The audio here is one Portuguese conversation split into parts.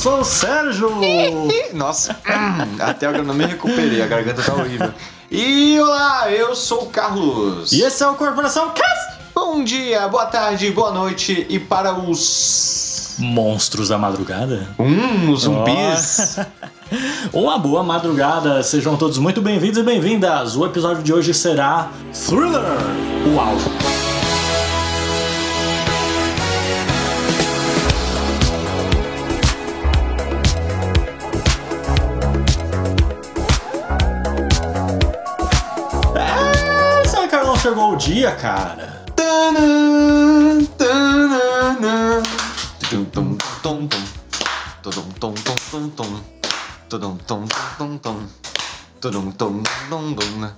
sou o Sérgio! Nossa, hum, até agora eu não me recuperei, a garganta tá horrível. E olá, eu sou o Carlos. E esse é o Corporação Cast! Bom dia, boa tarde, boa noite e para os. Monstros da madrugada? Hum, os zumbis. Uma boa madrugada, sejam todos muito bem-vindos e bem-vindas. O episódio de hoje será Thriller, o chegou o dia, cara? Tanã, tanã, tum, tum, tum, tum. Tudum, tum, tum, tum, tum. Tudum, tum, tum, tum. Tudum, tum, tum, tum.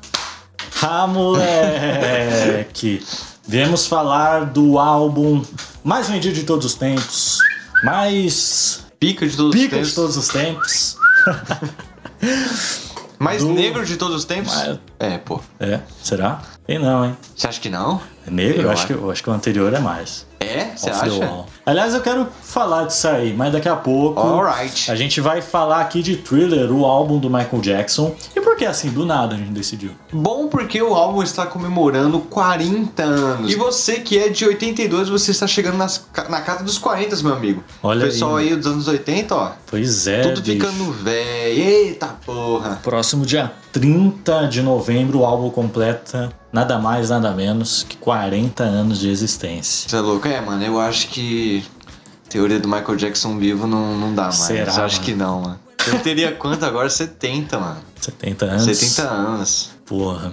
Ah, moleque! Viemos falar do álbum mais vendido de todos os tempos, mais Pica de todos pica os de tempos. todos os tempos. Mais do- negro de todos os tempos? Mais- É, pô. É, será? Tem não, hein? Você acha que não? É negro? Eu, Eu acho que, acho. eu acho que o anterior é mais. É? Você acha? Aliás, eu quero falar disso aí, mas daqui a pouco Alright. a gente vai falar aqui de Thriller, o álbum do Michael Jackson. E por que assim, do nada a gente decidiu? Bom porque o álbum está comemorando 40 anos. E você que é de 82, você está chegando nas, na casa dos 40, meu amigo. Olha o pessoal aí. aí, dos anos 80, ó. Pois é, tudo bicho. ficando velho. Eita porra. Próximo dia 30 de novembro, o álbum completa nada mais, nada menos que 40 anos de existência. Você é louco? É, mano, eu acho que teoria do Michael Jackson vivo não, não dá mais. Será, acho mano? que não, mano. Eu teria quanto agora? 70, mano. 70 anos. 70 anos. Porra.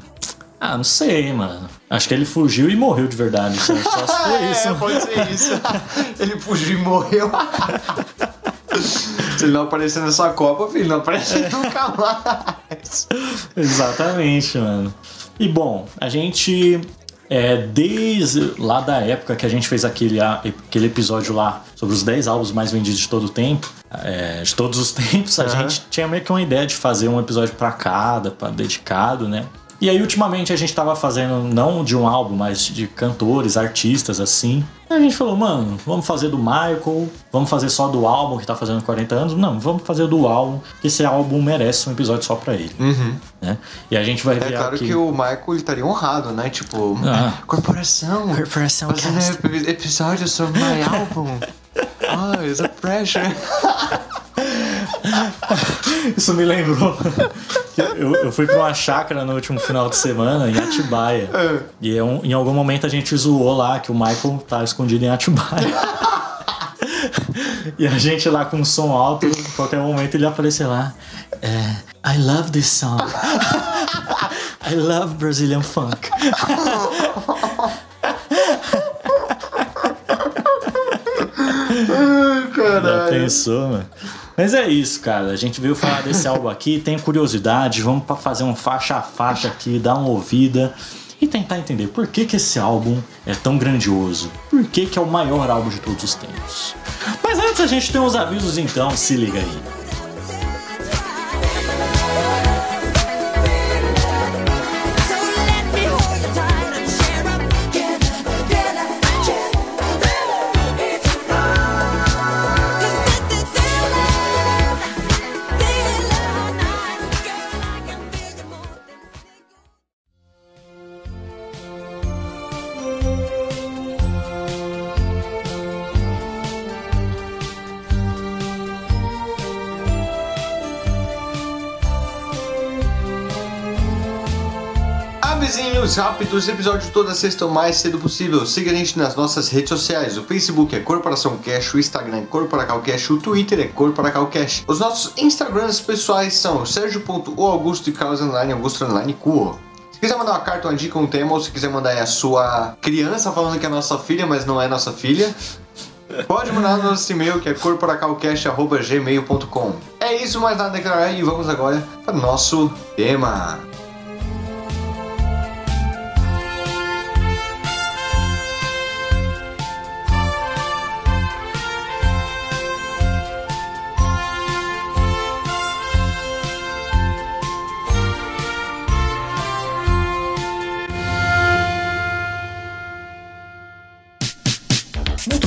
Ah, não sei, mano. Acho que ele fugiu e morreu de verdade. Só, se foi isso. É, pode ser isso. Ele fugiu e morreu. Se ele não aparecer nessa Copa, filho, não aparece nunca mais. Exatamente, mano. E bom, a gente. É, desde lá da época que a gente fez aquele, aquele episódio lá sobre os 10 álbuns mais vendidos de todo o tempo, é, de todos os tempos, a Aham. gente tinha meio que uma ideia de fazer um episódio pra cada, pra dedicado, né? E aí, ultimamente, a gente tava fazendo não de um álbum, mas de cantores, artistas, assim. Aí a gente falou, mano, vamos fazer do Michael, vamos fazer só do álbum que tá fazendo 40 anos. Não, vamos fazer do álbum, que esse álbum merece um episódio só pra ele né? E a gente vai É ver claro aqui. que o Michael ele estaria honrado, né? Tipo, Ah. corporação. Corporação Fazendo Cast. ep- episódio sobre my album. Oh, it's a pressure. Isso me lembrou. eu, eu fui pra uma chácara no último final de semana em Atibaia. É. E é um- em algum momento a gente zoou lá que o Michael tá escondido em Atibaia. e a gente lá com o som alto, em qualquer momento ele aparecer lá. É, I love this song. I love Brazilian funk. Já pensou, mano? Mas é isso, cara. A gente veio falar desse álbum aqui, tem curiosidade, vamos pra fazer um faixa a faixa aqui, dar uma ouvida e tentar entender por que, que esse álbum é tão grandioso. Por que, que é o maior álbum de todos os tempos. Mas antes a gente tem uns avisos, então, se liga aí. Rápidos, episódio toda sexta o mais cedo possível. Siga a gente nas nossas redes sociais. O Facebook é Corporação Cash, o Instagram é Corporacal Cash, o Twitter é Corporacal Cash. Os nossos Instagrams pessoais são Sergio.oaugusto e Carlos Augusto Cuo. Se quiser mandar uma carta, uma dica, um tema, ou se quiser mandar a sua criança falando que é nossa filha, mas não é nossa filha, pode mandar no nosso e-mail que é corporacalcast.gmail.com. É isso, mais nada a declarar e vamos agora para o nosso tema.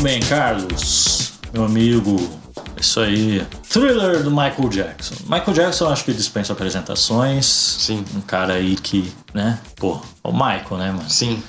Bem, Carlos, meu amigo. Isso aí. Thriller do Michael Jackson. Michael Jackson acho que dispensa apresentações. Sim. Um cara aí que, né? Pô, o Michael, né, mano? Sim.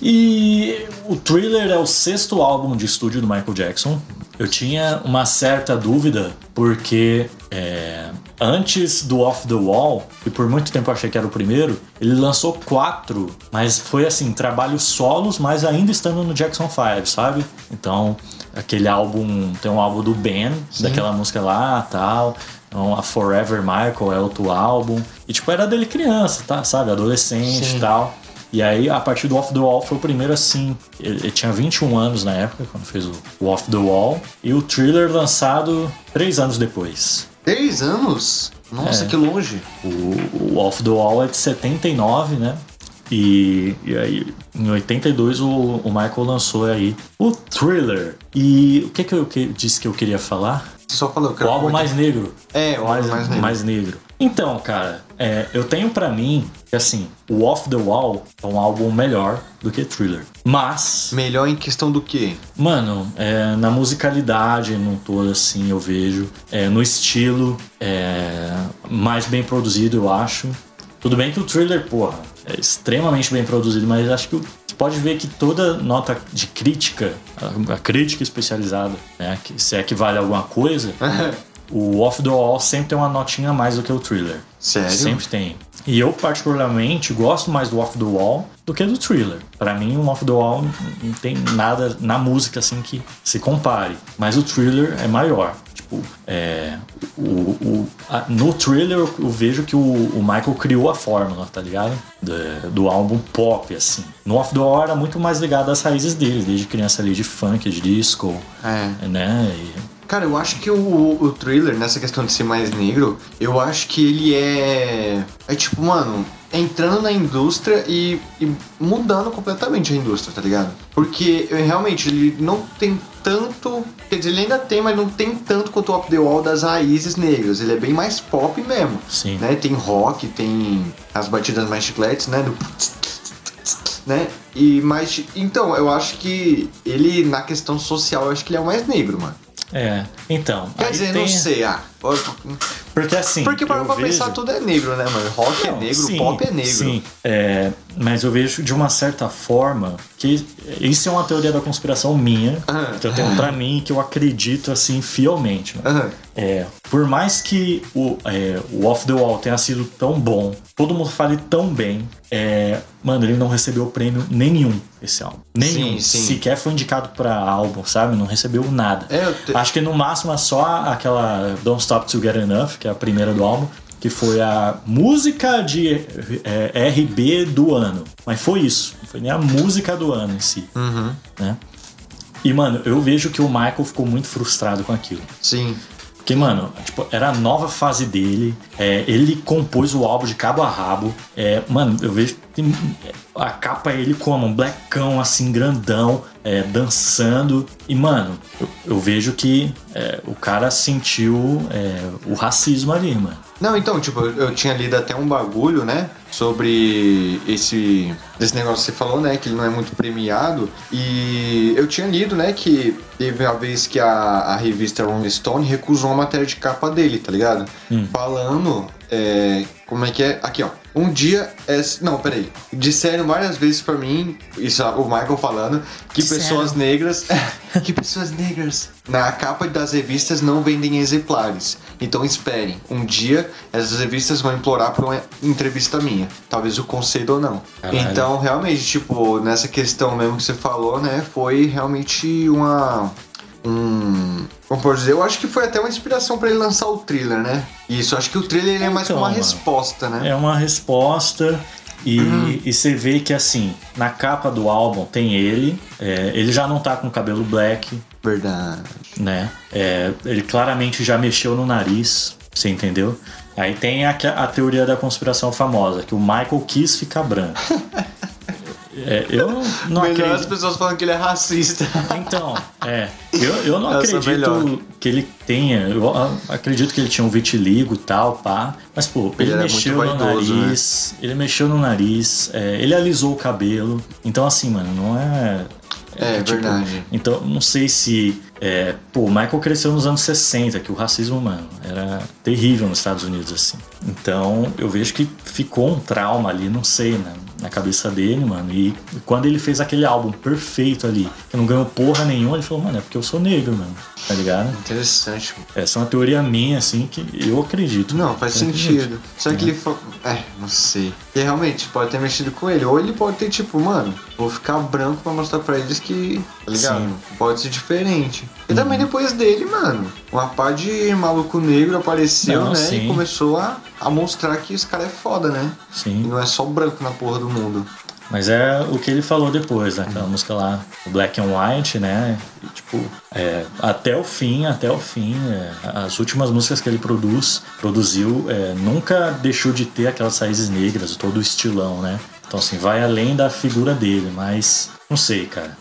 E o Thriller é o sexto álbum de estúdio do Michael Jackson. Eu tinha uma certa dúvida porque é, antes do Off the Wall, e por muito tempo eu achei que era o primeiro, ele lançou quatro, mas foi assim, trabalhos solos, mas ainda estando no Jackson 5, sabe? Então, aquele álbum, tem um álbum do Ben, daquela música lá tal. Então, a Forever Michael é outro álbum. E tipo, era dele criança, tá? Sabe? Adolescente Sim. e tal. E aí, a partir do Off the Wall foi o primeiro assim. Ele, ele tinha 21 anos na época, quando fez o, o Off the Wall. E o thriller lançado três anos depois. Três anos? Nossa, É. que longe. O, o Off the Wall é de 79, né? E, e aí, em 82, o, o Michael lançou aí o Thriller. E o que, que eu que- disse que eu queria falar? Você só falou que O álbum mais negro. É, o álbum mais negro. mais negro. Então, cara, é, eu tenho pra mim que assim, o Off the Wall é um álbum melhor do que Thriller. Mas, Melhor em questão do quê? mano, é, na musicalidade, no todo assim, eu vejo. É, no estilo, é, mais bem produzido, eu acho. Tudo bem que o Thriller, porra, é extremamente bem produzido, mas acho que você pode ver que toda nota de crítica, a, a crítica especializada, né, que se é que vale alguma coisa, o Off the Wall sempre tem uma notinha a mais do que o Thriller. Sério? Sempre tem. E eu, particularmente, gosto mais do Off the Wall do que do Thriller. Pra mim, o Off the Wall não tem nada na música assim que se compare. Mas o Thriller é maior. Tipo, é, o, o- a- no Thriller eu, eu vejo que o, o Michael criou a fórmula, tá ligado? Do, do álbum pop, assim. No Off the Wall era muito mais ligado às raízes dele, desde criança ali de funk, de disco, É. né? E- Cara, eu acho que o, o thriller, nessa questão de ser mais negro, eu acho que ele é. É tipo, mano, entrando na indústria e, e mudando completamente a indústria, tá ligado? Porque eh, realmente ele não tem tanto. Quer dizer, ele ainda tem, mas não tem tanto quanto o Up the Wall das raízes negras. Ele é bem mais pop mesmo. Sim. Né? Tem rock, tem as batidas mais chicletes, né? Do né? E mais. Então, eu acho que ele, na questão social, eu acho que ele é o mais negro, mano. É, então. Quer dizer, tem- não sei, ah. Porque assim. Porque para pra pensar, vejo- tudo é negro, né, mano? Rock é Não, negro, sim, pop é negro. Sim, é, mas eu vejo de uma certa forma que isso é uma teoria da conspiração minha, Ah. que eu tenho pra mim, que eu acredito assim fielmente. né? É, por mais que o, é, o Off the Wall tenha sido tão bom, todo mundo fale tão bem, é, mano, ele não recebeu prêmio nenhum esse álbum. Nenhum. Sim, sim. Sequer foi indicado pra álbum, sabe? Não recebeu nada. É, te- Acho que no máximo é só aquela Don't Stop To Get Enough, que é a primeira do álbum, que foi a música de é, RB do ano. Mas foi isso. Não foi nem a música do ano em si. Uhum. Né? E, mano, eu vejo que o Michael ficou muito frustrado com aquilo. Sim. Porque, mano, tipo, era a nova fase dele. é, ele compôs o álbum de cabo a rabo. É, mano, eu vejo tem- a capa é ele como um blackão, assim, grandão, é, dançando. E, mano, eu, eu vejo que é, o cara sentiu é, o racismo ali, mano. Não, então, tipo, eu eu tinha lido até um bagulho, né? Sobre esse. Desse negócio que você falou, né? Que ele não é muito premiado. E eu tinha lido, né? Que teve a vez que a, a revista Rolling Stone recusou a matéria de capa dele, tá ligado? Falando. é, como é que é? Aqui, ó. Um dia. É, não, peraí. Disseram várias vezes pra mim, isso o Michael falando, que Disseram. pessoas negras. que pessoas negras na capa das revistas não vendem exemplares. Então esperem. Um dia essas revistas vão implorar por uma entrevista minha. Talvez o concedo ou não. Caralho. Então, realmente, tipo, nessa questão mesmo que você falou, né? Foi realmente uma. Um. Como pode dizer? Eu acho que foi até uma inspiração pra ele lançar o thriller, né? Isso, acho que o thriller ele é mais Então, uma mano. resposta, né? É uma resposta. E, e você vê que, assim, na capa do álbum tem ele. é, ele já não tá com cabelo black, Verdade. né? É, ele claramente já mexeu no nariz, você entendeu? Aí tem a, a teoria da conspiração famosa, que o Michael quis ficar branco. É, eu não, Melhor as acredito. pessoas falando que ele é racista. Então, é. Eu, eu não Essa é acredito que ele tenha. Eu ah, acredito que ele tinha um vitiligo e tal, pá. Mas, pô, ele, Ele mexeu no vaidoso, né? nariz. Ele mexeu no nariz. é, ele alisou o cabelo. Então, assim, mano, não é. É, tipo, verdade. Então, não sei se. É, pô, o Michael cresceu nos anos 60, que o racismo, mano, era terrível nos Estados Unidos, assim. Então, eu vejo que ficou um trauma ali, não sei, né, na cabeça dele, mano. E quando ele fez aquele álbum perfeito ali, que não ganhou porra nenhuma, ele falou, mano, é porque eu sou negro, mano. Tá ligado? Interessante. Essa é uma teoria minha, assim, que eu acredito. Não, faz Eu acredito. sentido. Só que ele falou. É, não sei. E realmente, pode ter mexido com ele. Ou ele pode ter, tipo, mano, vou ficar branco pra mostrar pra eles que. Tá ligado? Sim. Pode ser diferente. E também depois dele, mano, uma pá de maluco negro apareceu, Não, né? sim. E começou a, a mostrar que esse cara é foda, né? E Sim. não é só branco na porra do mundo. Mas é o que ele falou depois, naquela música lá, Black and White, né? E, tipo, é, até o fim, até o fim, é, as últimas músicas que ele produz, produziu, é, nunca deixou de ter aquelas raízes negras, todo o estilão, né? Então, assim, vai além da figura dele, mas não sei, cara.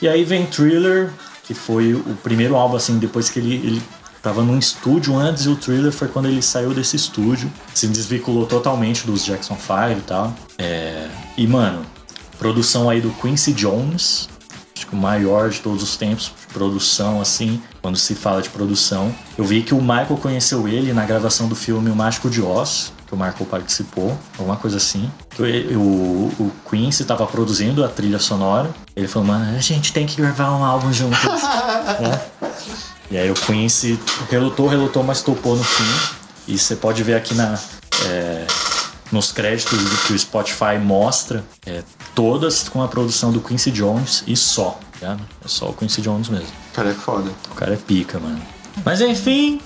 E aí vem Thriller, que foi o primeiro álbum, assim, depois que ele, ele tava num estúdio antes e o Thriller foi quando ele saiu desse estúdio, se desvinculou totalmente dos Jackson 5 e tal. É, e, mano, produção aí do Quincy Jones, acho que o maior de todos os tempos de produção, assim, quando se fala de produção. Eu vi que o Michael conheceu ele na gravação do filme O Mágico de Oz, que o Michael participou, alguma coisa assim. O, o, o Quincy tava produzindo a trilha sonora. Ele falou, mano, a gente tem que gravar um álbum juntos. né? E aí o Quincy relutou, relutou, mas topou no fim. E você pode ver aqui na, é, nos créditos do que o Spotify mostra, é, todas com a produção do Quincy Jones e só, tá? É só o Quincy Jones mesmo. O cara é foda. O cara é pica, mano. Mas enfim,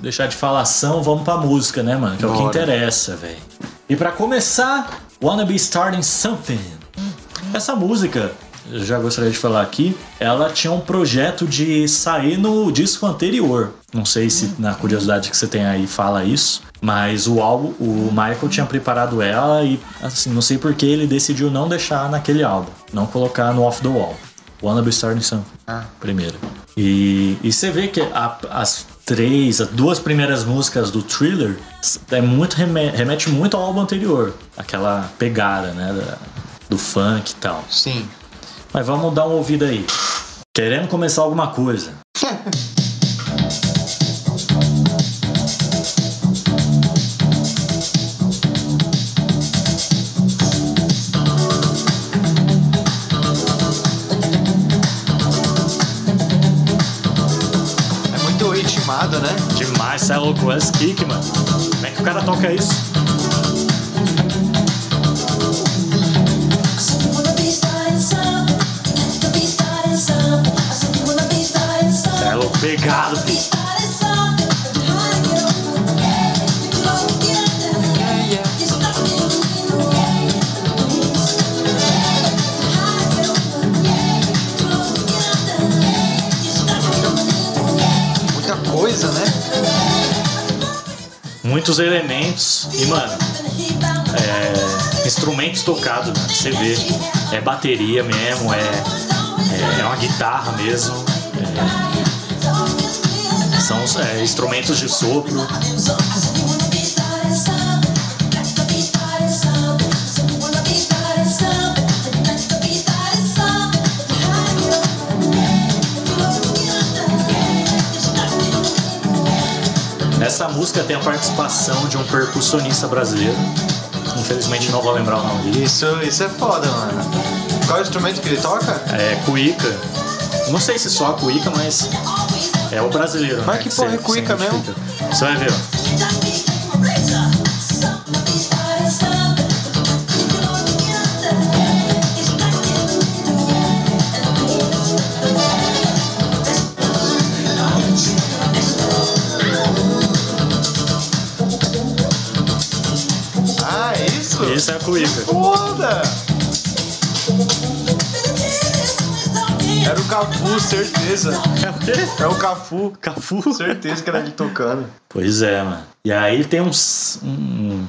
deixar de falação, vamos pra música, né, mano? Que é o que interessa, velho. E pra começar, Wanna Be Starting Something. Essa música, já gostaria de falar aqui, ela tinha um projeto de sair no disco anterior. Não sei se na curiosidade que você tem aí fala isso, mas o álbum, o Michael tinha preparado ela e assim, não sei por que ele decidiu não deixar naquele álbum, não colocar no Off the Wall. Wanna Be Starting Something. Ah. Primeiro. E, e você vê que a- as três, as duas primeiras músicas do Thriller é muito, reme- remete muito ao álbum anterior. Aquela pegada, né? da- do funk e tal. Sim. Mas vamos dar um ouvido aí. Querendo começar alguma coisa. É muito ritmado, né? Demais, cê é louco, esse kick, mano. Como é que o cara toca isso? Filho. Muita coisa, né? Muitos elementos. E, mano, é, instrumentos tocados, mano. Você vê. É bateria mesmo, é, é, é uma guitarra mesmo. É, instrumentos de sopro. Essa música tem a participação de um percussionista brasileiro. Infelizmente não vou lembrar o nome dele. Isso, isso é foda, mano. Qual é o instrumento que ele toca? É cuíca. Não sei se só a cuíca, mas é o brasileiro. Mas né, que porra é cuíca cê mesmo? Você vai ver, ó. Ah, é isso? Isso é a cuíca. Cafu, certeza. É o quê? É o Cafu. Cafu? Certeza que era ele tocando. Pois é, mano. E aí tem uns. um-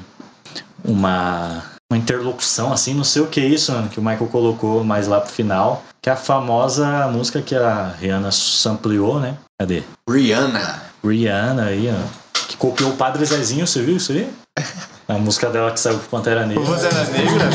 uma. Uma interlocução, assim, não sei o que é isso, mano, que o Michael colocou mais lá pro final. Que é a famosa música que a Rihanna sampleou, né? Cadê? Rihanna. Rihanna aí, ó. Que copiou o Padre Zezinho, você viu isso aí? A música dela que saiu pro Pantera Negra. Você era negra?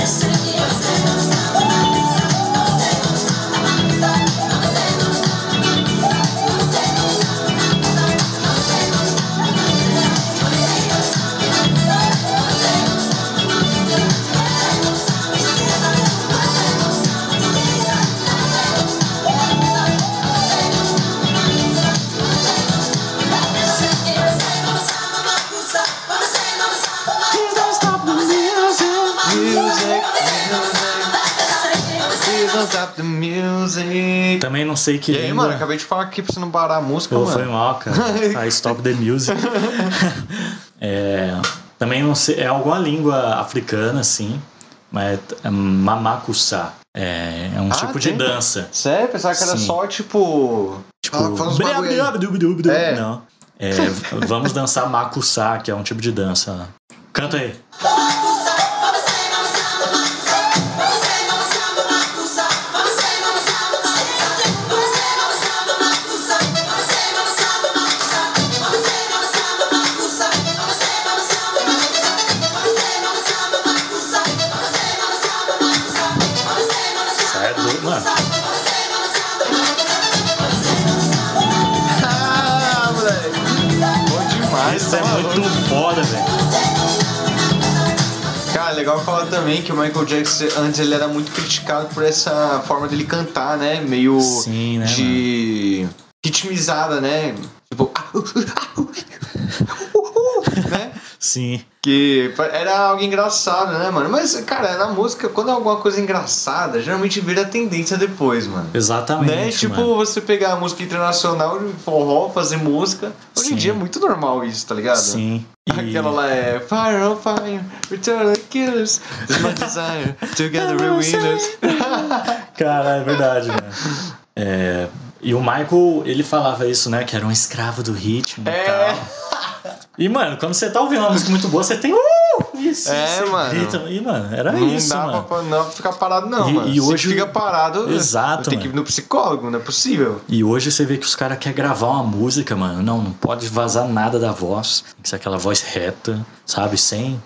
Sei que E aí, língua. mano, acabei de falar aqui pra você não parar a música, Pô, mano. foi mal, cara. I stop the music. É, também não sei, é alguma língua africana, assim, mas é mamacuçá. É, é um Ah, tipo de tem? dança. Sério? Pensava que era Sim. só, tipo... Tipo, fala uns aí. É. Não. É, vamos dançar macuçá, que é um tipo de dança. Canta aí. também que o Michael Jackson antes ele era muito criticado por essa forma dele cantar, né? Meio Sim, né, de ritmizada, né? Tipo, né? Sim. Que era algo engraçado, né, mano? Mas, cara, na música, quando é alguma coisa engraçada, geralmente vira tendência depois, mano. Exatamente. Né? Tipo, mano. você pegar a música internacional de forró, fazer música. Hoje Sim. em dia é muito normal isso, tá ligado? Sim. E- Aquela lá é Fire on Fire, Return the Killers, It's my desire, Together we're winners. Cara, é verdade, né? É, e o Michael, ele falava isso, né? Que era um escravo do ritmo É. e tal. E, mano, quando você tá ouvindo uma música muito boa, você tem. Uh! Isso, É, mano. grita. E, mano, era não isso, dá mano. pra não ficar parado, não, E- mano. e hoje- fica parado, Exato, tem que ir no psicólogo, não é possível. E hoje você vê que os caras querem gravar uma música, mano. Não, não pode vazar nada da voz. Tem que ser aquela voz reta, sabe? Sem.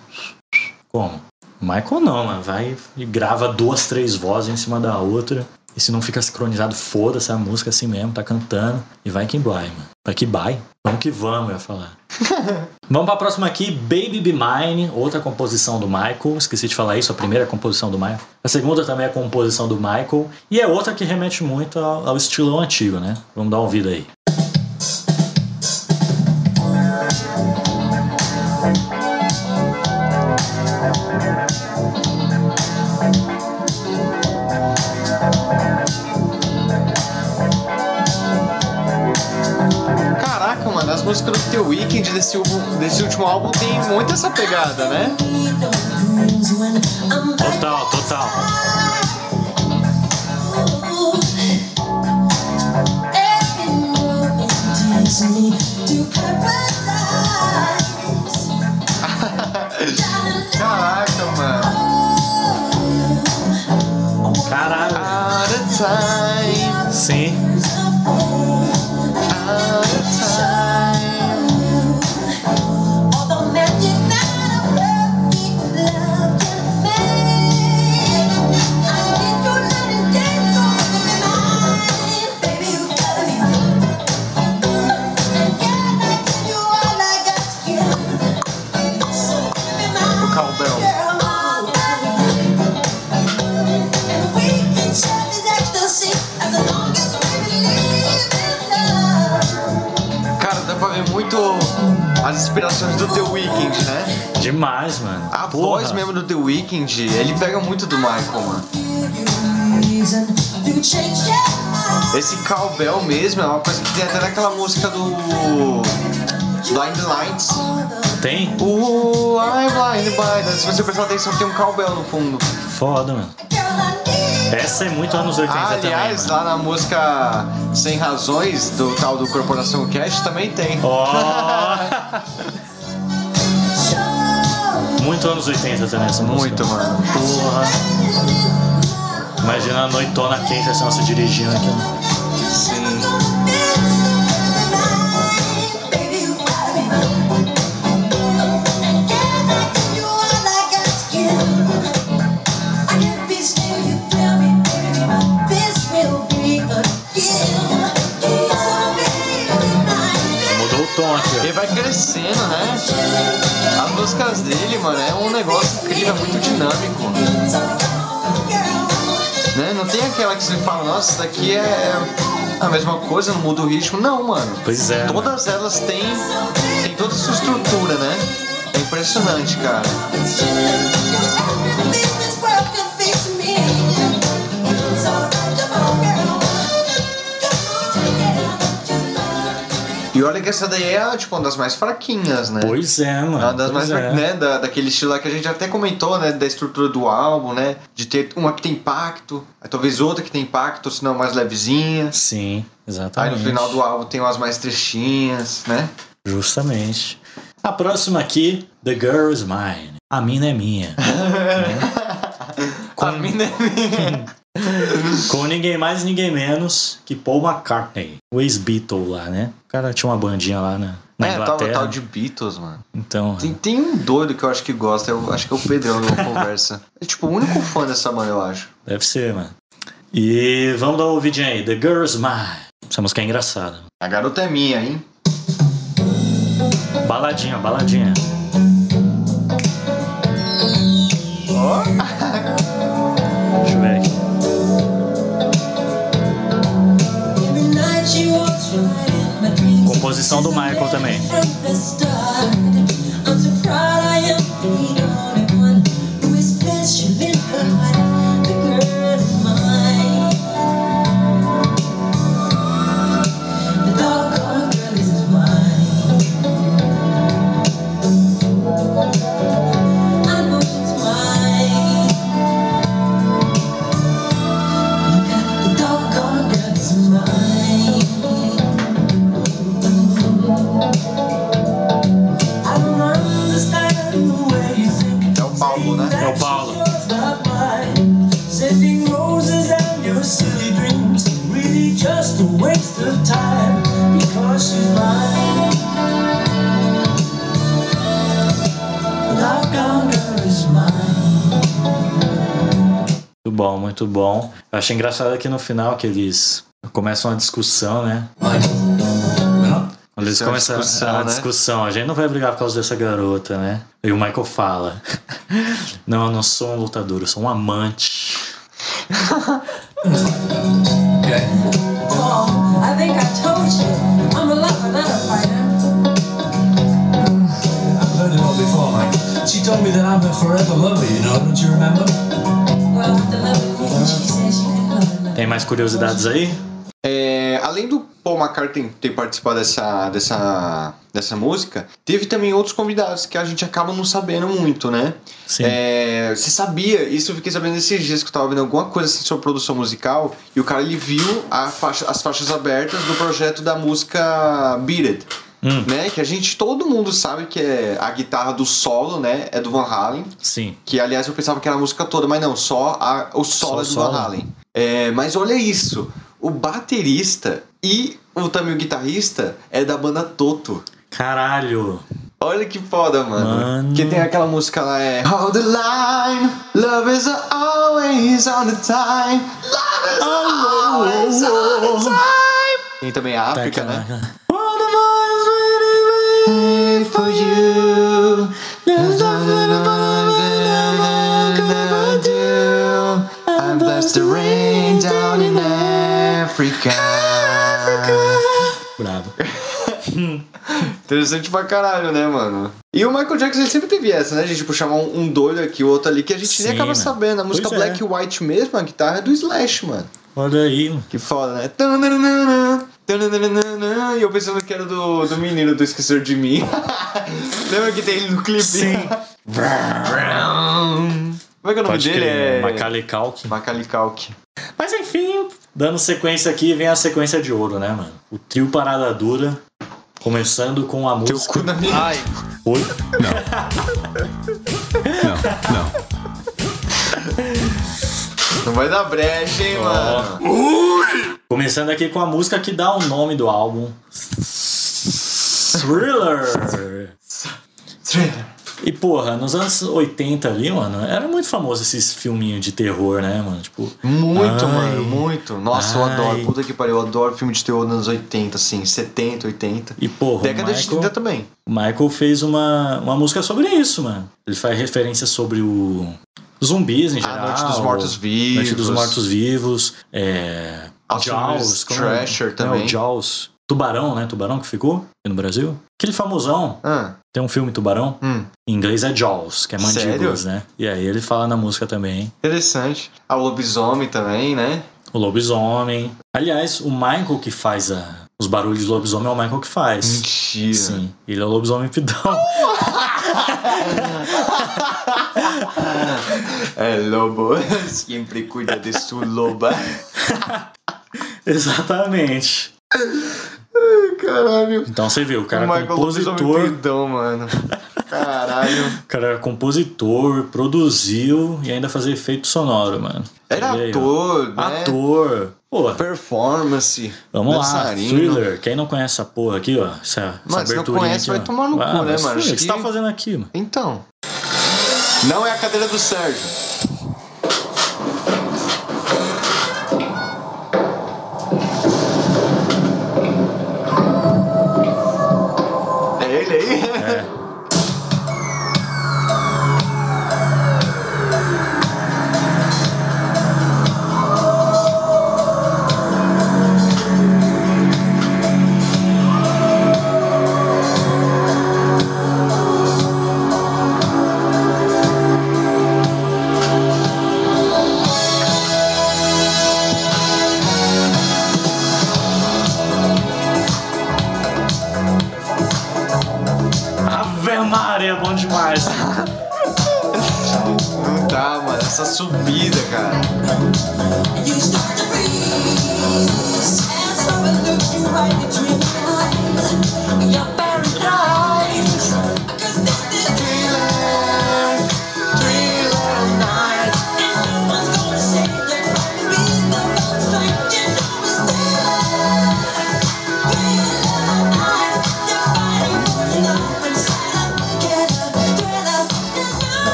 Como? Michael não, mano. Vai e grava duas, três vozes em cima da outra. E se não fica sincronizado, foda-se a música assim mesmo, tá cantando. E vai que vai, mano. Vai que vai. Vamos que vamos, eu ia falar. vamos pra próxima aqui, Baby Be Mine, outra composição do Michael. Esqueci de falar isso, a primeira composição do Michael. A segunda também é composição do Michael. E é outra que remete muito ao, ao estilão antigo, né? Vamos dar uma ouvida aí. Músicas do The Weeknd desse, desse último álbum tem muito essa pegada, né? Total, total. Caraca, mano. Caralho. Inspirações do The Weeknd, né? Demais, mano. A Porra. voz mesmo do The Weeknd, ele pega muito do Michael, mano. Esse cowbell mesmo é uma coisa que tem até naquela música do Blind Lights. Tem? Uh, I'm blind, blind. Se você prestar atenção, tem um cowbell no fundo. Foda, mano. Essa é muito anos 80 Ah, aliás, também, lá na música Sem Razões, do tal do Corporação Cash, também tem. Ó, muito anos 80 também essa música. Muito, mano. Porra. Imagina a noitona quente assim, nossa dirigindo aqui. Crescendo, né? As músicas dele, mano, é um negócio incrível, é muito dinâmico. Né? Não tem aquela que você fala, nossa, isso daqui é a mesma coisa, não muda o ritmo. Não, mano. Pois é, Todas elas têm, têm toda a sua estrutura, né? É impressionante, cara. Que essa daí é tipo uma das mais fraquinhas, né? Pois é, mano. É uma das mais é. fraquinhas, né? Da, daquele estilo lá que a gente até comentou, né? Da estrutura do álbum, né? De ter uma que tem impacto, aí talvez outra que tem impacto, senão mais levezinha. Sim, Aí exatamente. no final do álbum tem umas mais trechinhas, né? Justamente. A próxima aqui, The Girl is Mine. A mina é minha. A mina é minha. Com ninguém mais, ninguém menos que Paul McCartney, o ex-Beatle lá, né? O cara tinha uma bandinha lá na, na É, Inglaterra. tal de Beatles, mano. Então, Tem, tem um doido que eu acho que gosta, eu acho que é o Pedrão numa conversa. É tipo o único fã dessa banda, eu acho. deve ser, mano. E vamos dar uma ouvidinha aí. The Girl is Mine. Essa música é engraçada. A garota é minha, hein? Baladinha, baladinha. Deixa eu ver aqui. Composição do Michael também. Bom, muito bom. Eu achei engraçado aqui no final que eles começam uma discussão, né? Quando eles é uma começam discussão, a né? discussão, a gente não vai brigar por causa dessa garota, né? E o Michael fala: Não, eu não sou um lutador, eu sou um amante. I think I told you. I'm a lover, not a fighter. I've heard it all before, Mike. She told me that I'm her forever lover, you know, don't you remember? Tem mais curiosidades aí? É, além do Paul McCartney ter participado dessa, dessa, dessa música, teve também outros convidados que a gente acaba não sabendo muito, né? Sim. É, você sabia, isso eu fiquei sabendo esses dias que eu tava vendo alguma coisa assim sobre produção musical e o cara ele viu faixa- as faixas abertas do projeto da música Beat It. Hum. Né? Que a gente, todo mundo sabe que é a guitarra do solo, né? É do Van Halen. Sim. Que aliás eu pensava que era a música toda, mas não, só a, o solo Só é do solo. Van Halen. É, mas olha isso, o baterista e o também o guitarrista é da banda Toto. Caralho. Olha que foda, mano. Mano. Que tem aquela música lá, é Hold the line, love is always on the time, love is always on the time. Tem também a Tá África, né? For you. There's nothing I do. I'm blessed to rain down in Africa. Bravo. Interessante pra caralho, né, mano? E o Michael Jackson ele sempre teve essa, né, gente? Tipo, chamar um, um doido aqui, o outro ali, que a gente nem Sim, acaba mano. sabendo. A música Pois é. Black e White mesmo, a guitarra é do Slash, mano. Olha aí. mano. Que foda, né? E eu pensando que era do, do menino do Esquecer de Mim. Lembra que tem ele no clipe? Sim. Como é que é o nome Pode dele? crer. É... Macaulay Culkin. Macaulay Culkin. Mas enfim, dando sequência aqui, vem a sequência de ouro, né, mano? O trio Parada Dura, começando com a Teu música... cu na minha... Ai, Oi? Não, não. Não vai dar brecha, hein, mano? Começando aqui com a música que dá o nome do álbum. Thriller! E porra, nos anos 80 ali, mano, era muito famoso esses filminhos de terror, né, mano? Tipo. Muito, ai, mano, muito. Nossa, eu Ai. adoro. Puta que pariu, eu adoro filme de terror nos anos 80, assim, 70, 80. E porra, Década o de Michael, 30 também. o Michael fez uma, uma música sobre isso, mano. Ele faz referência sobre o. Zumbis em A geral. Noite dos Mortos-Vivos. Noite dos Mortos-Vivos. É. Os filmes como é? Thrasher É, também. o Jaws. Tubarão, né? Tubarão que ficou aqui no Brasil. Aquele famosão. Ah, Tem um filme Tubarão. hum, Em inglês é Jaws, que é mandíbulas, né? E aí ele fala na música também. interessante. A lobisomem também, né? O lobisomem. Aliás, o Michael que faz a, Os barulhos do lobisomem é o Michael que faz. Mentira. Sim, ele é o lobisomem pidão. É lobo, sempre cuida de sua loba. Exatamente. Caralho. Então você viu, o cara o é Michael Lopes compositor. perdão, mano. Caralho. O cara era compositor, produziu e ainda fazia efeito sonoro, mano. Era aí, ó. ator, né? Ator. Pô, Performance. vamos lá. dançarino. Thriller. Quem não conhece essa porra aqui, ó. Essa, essa Mano, se não conhece, aqui, vai ó. tomar no cu, né, mano? O Acho que você que- tá fazendo aqui, mano? Então. Não é a cadeira do Sérgio.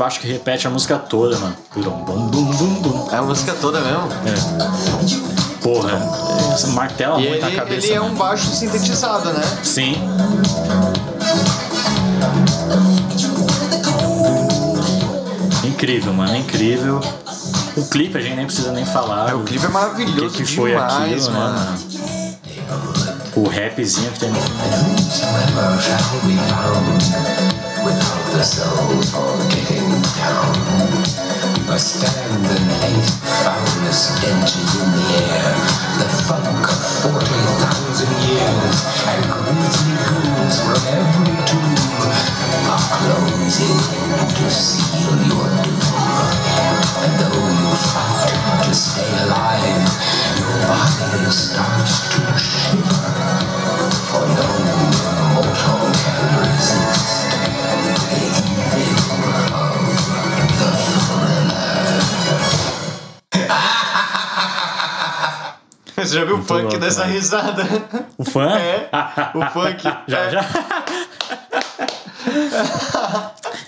Baixo que repete a música toda, mano. É a música toda mesmo. É. Porra, martela E muito ele, na cabeça. ele é né? um baixo sintetizado, né? Sim. Incrível, mano, incrível. O clipe a gente nem precisa nem falar. É, o clipe é maravilhoso que, que foi demais, aquilo, mano. né, mano? O rapzinho que tem the soul for getting down must stand and face foulness inches in the air, the funk of forty thousand years, and grisly ghouls from every tomb are closing in to seal your doom. And though you fight to stay alive, your body starts to shiver. Você já viu o funk louco, dessa mano. risada? O fã? É, o funk. Já, é. já.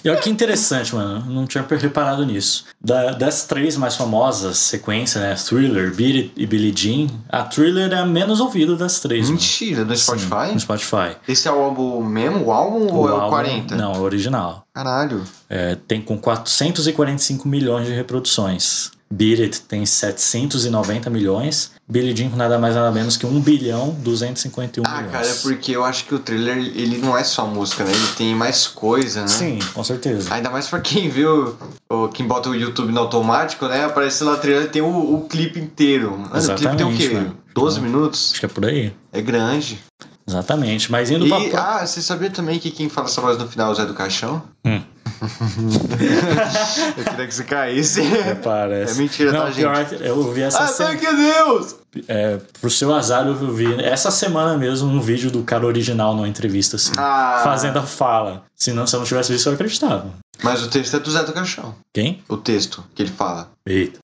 E olha que interessante, mano. Não tinha reparado nisso. Da- das três mais famosas sequências, né? Thriller, Beat It e Billie Jean, a Thriller é a menos ouvida das três. mano. Mentira, no Sim, Spotify? no Spotify. Esse é o álbum mesmo? O álbum ou é o álbum- 40? Não, é o original. Caralho. É, tem com 445 milhões de reproduções. Beat It tem 790 milhões. Billie Jean com nada mais nada menos que 1 bilhão 251 Ah, milhões. cara, é porque eu acho que o trailer, ele não é só música, né? Ele tem mais coisa, né? Sim, com certeza. Ainda mais pra quem viu, ou quem bota o YouTube no automático, né? Aparece lá no trailer tem o, o clipe inteiro. Mano, o clipe tem o Exatamente, quê? mano. 12 minutos? Acho que é por aí. É grande. Exatamente. Mas indo E, pra. ah, você sabia também que quem fala essa voz no final é o Zé do Caixão? Hum. eu queria que você caísse. Parece. É mentira, Não, tá, pior gente? é que eu vi essa Ah, semana. de Deus! É, pro seu azar, eu vi essa semana mesmo um vídeo do cara original numa entrevista, assim. Ah. Fazendo a fala. Se não, se eu não tivesse visto, eu acreditava. Mas o texto é do Zé do Caixão. Quem? O texto que ele fala. Eita.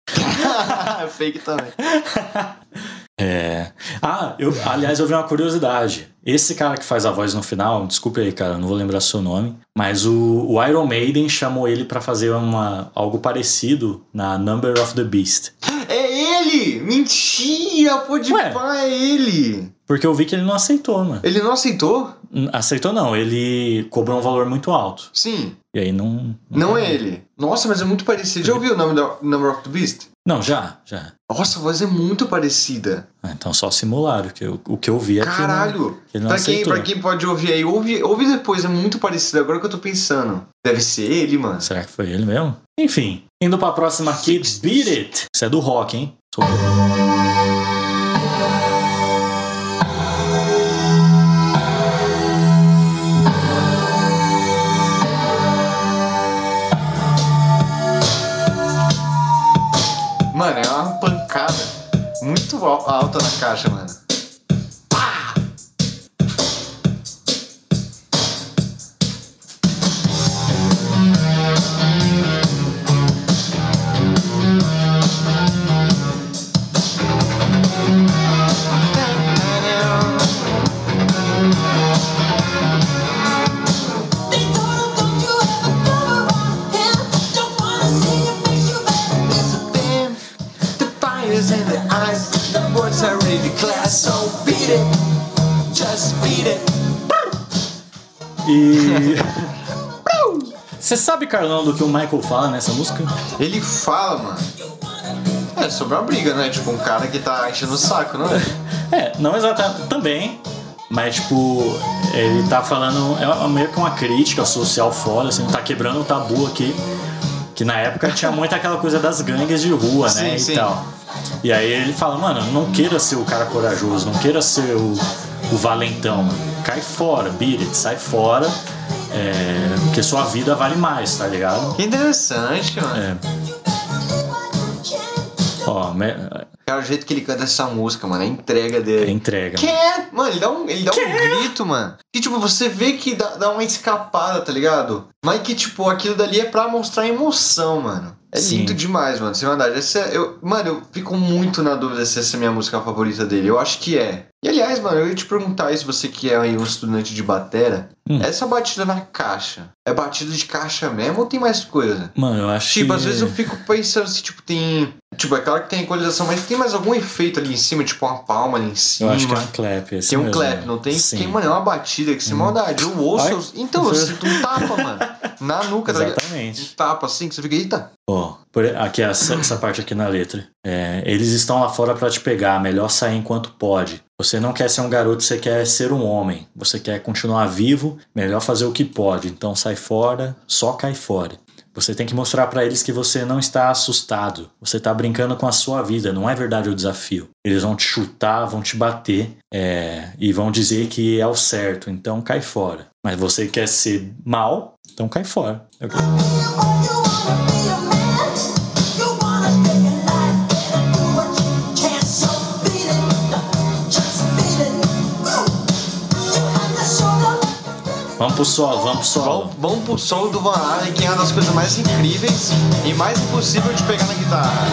É Fake também. É. Ah, eu, aliás, eu vi uma curiosidade. Esse cara que faz a voz no final, desculpe aí, cara, não vou lembrar seu nome, mas o, o Iron Maiden chamou ele pra fazer uma, algo parecido na Number of the Beast. É ele! Mentira! Pode é ele! Porque eu vi que ele não aceitou, mano. Ele não aceitou? Aceitou não, ele cobrou um valor muito alto. Sim. E aí não. Não é ele. Nossa, mas é muito parecido. Já ouviu o nome da Number of the Beast? Não, já, já. Nossa, a voz é muito parecida. Ah, então só simularam. Que eu- o que eu vi é que. não- Caralho! que não pra, quem, pra quem pode ouvir aí, ouve, ouve depois, é muito parecido. Agora que eu tô pensando. Deve ser ele, mano. Será que foi ele mesmo? Enfim, indo pra próxima aqui, Beat It. Isso é do rock, hein? Soltou. Muito al- alta na caixa, mano. Sabe, Carlão, do que o Michael fala nessa música? Ele fala, mano. É sobre uma briga, né? Tipo, um cara que tá enchendo o saco, não é? É, não exatamente. Também. Mas, tipo, ele tá falando. É meio que uma crítica social foda, assim, tá quebrando o tabu aqui. Que na época tinha muito aquela coisa das gangues de rua, Sim, né? sim. E tal. E aí ele fala, mano, não queira ser o cara corajoso, não queira ser o, o valentão, mano. Cai fora, beat it, sai fora. É, porque sua vida vale mais, tá ligado? Que interessante, mano. É. Ó, me- Cara, o jeito que ele canta essa música, mano, a entrega dele. é entrega. Quer? Mano, ele dá um, ele dá um grito, mano. Que tipo, você vê que dá, dá uma escapada, tá ligado? Mas que, tipo, aquilo dali é pra mostrar emoção, mano. É Sim. lindo demais, mano. Sem verdade. Essa, é- eu, mano, eu fico muito na dúvida se essa é a minha música favorita dele. Eu acho que é. E aliás, mano, eu ia te perguntar isso, você que é aí um estudante de batera. Hum. Essa batida na caixa, é batida de caixa mesmo ou tem mais coisa? Mano, eu acho Tipo, que. às vezes eu fico pensando se, tipo, tem. Tipo, é claro que tem equalização, mas tem mais algum efeito ali em cima, tipo uma palma ali em cima. Eu acho que é um clap. esse Tem um mesmo. clap, não tem? Sim. Tem, mano, é uma batida que sem maldade. Eu ouço. Eu- então, eu sinto um tapa, mano. Na nuca, tá ligado? Um Exatamente. tapa assim, que você fica, eita. Ó, por- aqui essa, essa parte aqui na letra. É, eles estão lá fora pra te pegar, melhor sair enquanto pode. Você não quer ser um garoto, você quer ser um homem. Você quer continuar vivo, melhor fazer o que pode. Então sai fora, só cai fora. Você tem que mostrar pra eles que você não está assustado. Você tá brincando com a sua vida, não é verdade o desafio. Eles vão te chutar, vão te bater é, e vão dizer que é o certo. Então cai fora. Mas você quer ser mal, então cai fora. É Vamos pro solo, vamos pro solo. Vamos, vamos pro solo do Van Halen, que é uma das coisas mais incríveis e mais impossível de pegar na guitarra.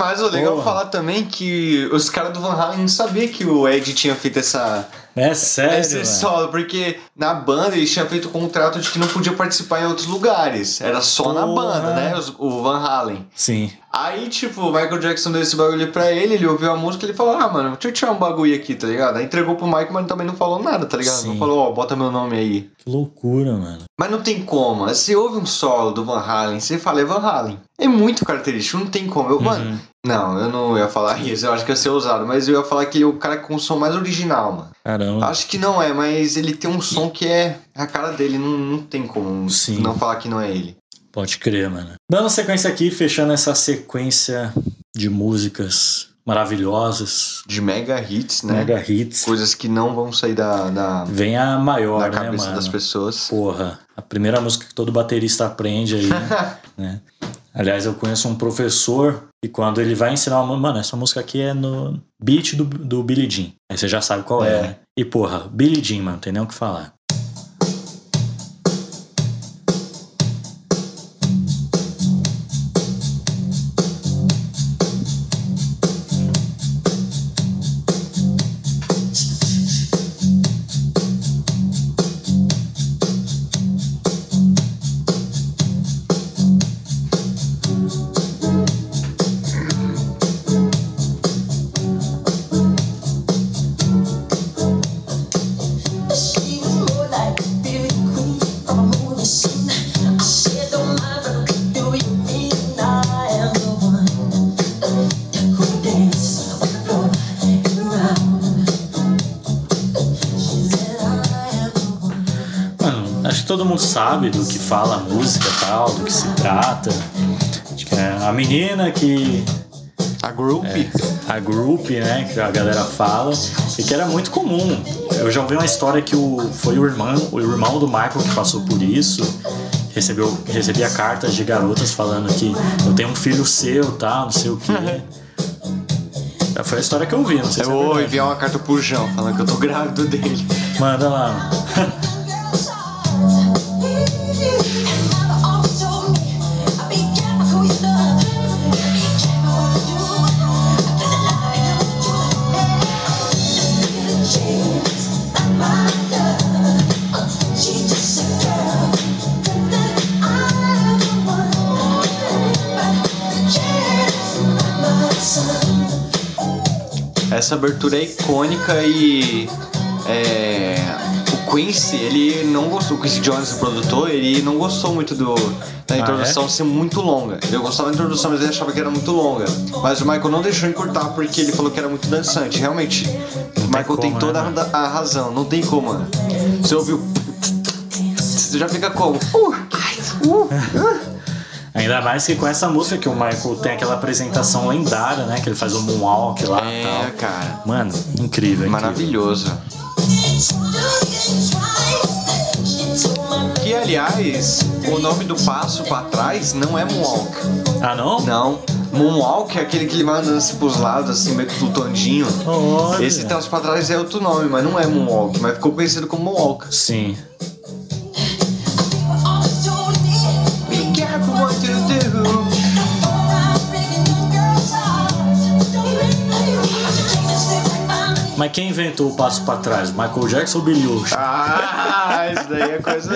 Demais. O legal Porra. falar também que os caras do Van Halen não sabiam que o Ed tinha feito essa, É sério, esse solo, porque na banda eles tinham feito o contrato de que não podia participar em outros lugares. Era só na Porra. banda, né? o Van Halen. Sim. Aí, tipo, o Michael Jackson deu esse bagulho pra ele, ele ouviu a música e ele falou, ah, mano, deixa eu tirar um bagulho aqui, tá ligado? Aí entregou pro Michael, mas também não falou nada, tá ligado? Sim. Não falou, ó, bota meu nome aí. Que loucura, mano. Mas não tem como. Você ouve um solo do Van Halen, você fala, é Van Halen. É muito característico, não tem como. Eu, Mano, não, eu não ia falar isso, eu acho que ia ser ousado, mas eu ia falar que ele é o cara com o som mais original, mano. Caramba. Acho que não é, mas ele tem um som que é a cara dele, não, não tem como Sim. não falar que não é ele. Pode crer, mano. Dando sequência aqui, fechando essa sequência de músicas maravilhosas, De mega hits, né? mega hits. Coisas que não vão sair da, da, Vem a maior, da né, cabeça mano? das pessoas. Porra, a primeira música que todo baterista aprende aí, né? Aliás, eu conheço um professor e quando ele vai ensinar uma... Mano, essa música aqui é no beat do, do Billy Jean. Aí você já sabe qual é, É. né? E porra, Billy Jean, mano, tem nem o que falar. Todo mundo sabe do que fala a música tal, do que se trata. Que é a menina que A group. a group, né, que a galera fala, e que era muito comum. Eu já ouvi uma história que o, foi o irmão, o irmão do Michael que passou por isso. Recebeu, recebia cartas de garotas falando que eu tenho um filho seu, tá, não sei o quê. Foi a história que eu ouvi, não sei se Eu é vou verdade. enviar uma carta pro João falando que eu tô grávido dele. Manda lá. Essa abertura é icônica e é, o Quincy, ele não gostou, o Quincy Jones, o produtor, ele não gostou muito do, da introdução ser muito longa. Ele gostava da introdução, mas ele achava que era muito longa. Mas o Michael não deixou encurtar porque ele falou que era muito dançante. Realmente, o Michael tem como, toda né, a, a razão, não tem como, mano. Você ouviu. Você já fica como? Uh, ai, uh, uh. Ainda mais que com essa música que o Michael tem aquela apresentação lendária, né? Que ele faz o moonwalk lá e É, tal. cara. Mano, incrível, incrível. Maravilhoso. Que, aliás, o nome do passo pra trás não é Moonwalk. Ah, não? Não. Moonwalk é aquele que ele vai andando assim pros lados, assim, meio que flutuandinho. Olha. Esse traço pra trás é outro nome, mas não é Moonwalk, mas ficou conhecido como Moonwalk. Sim. Mas quem inventou o passo pra trás? Michael Jackson ou Billy Ocean? Ah, isso daí é coisa.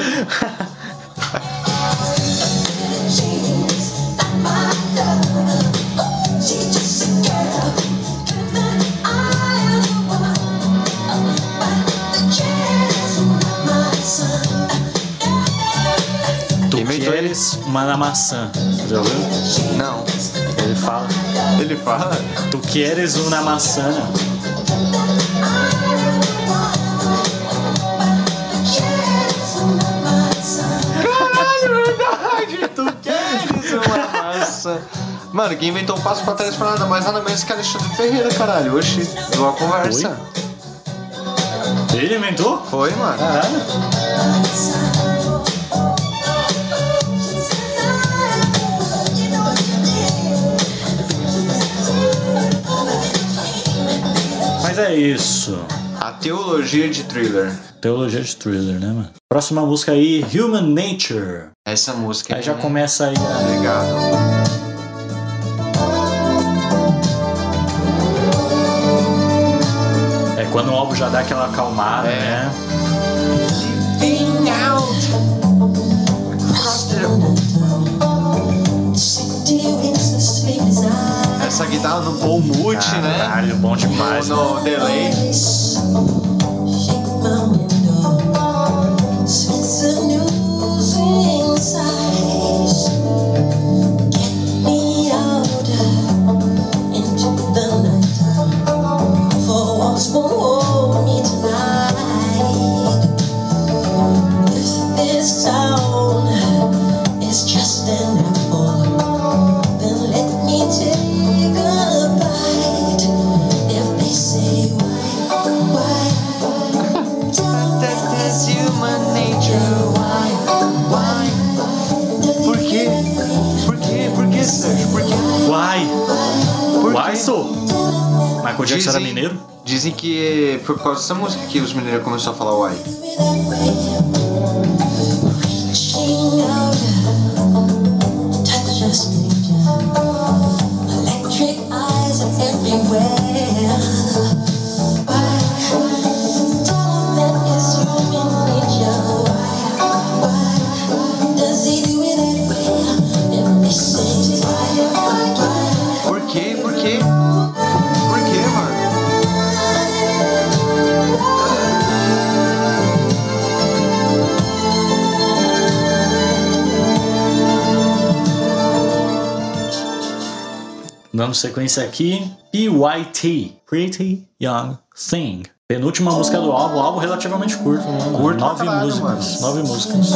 Queres uma na maçã. Já ouviu? Não. Ele fala. Ele fala? Tu queres uma maçã. Mano, quem inventou o passo pra trás pra nada mais nada menos que Alexandre Ferreira, caralho. Oxi, boa conversa. Ele inventou? Foi, mano. Caralho. Mas é isso. A teologia de thriller. Teologia de thriller, né, mano? Próxima música aí, Human Nature. Essa música Aí é já começa aí a... Obrigado. Quando o álbum já dá aquela acalmada, É. né? Essa guitarra no Paul Mute, né? Caralho, bom demais. né? No delay. Dessa música que os mineiros começaram a falar uai. Dando sequência aqui, PYT, Pretty Young Thing. Penúltima música do álbum, álbum relativamente curto, né? Curto Nove músicas. Nove músicas.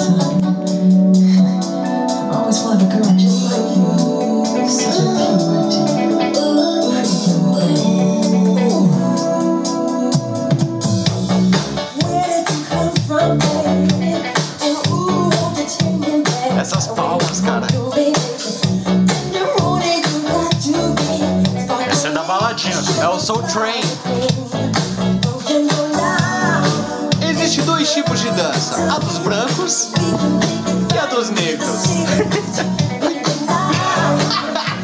Train. Existem dois tipos de dança: a dos brancos e a dos negros.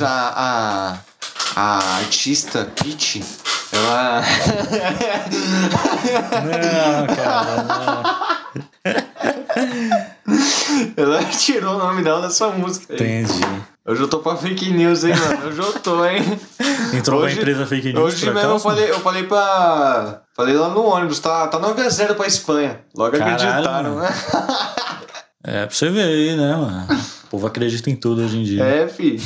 Bem. a, a, a artista Peach, ela. Não, cara, ela tirou o nome dela dessa música. não. aí. Entendi. Hoje eu tô pra fake news, hein, mano? Hoje eu tô, hein? Entrou Hoje- pra empresa fake news Hoje mesmo eu falei, eu falei pra. Falei lá no ônibus, tá, tá 9x0 pra Espanha. Logo Caralho, acreditaram, mano. né? É, pra você ver aí, né, mano? Povo acredita em tudo hoje em dia. É, fi.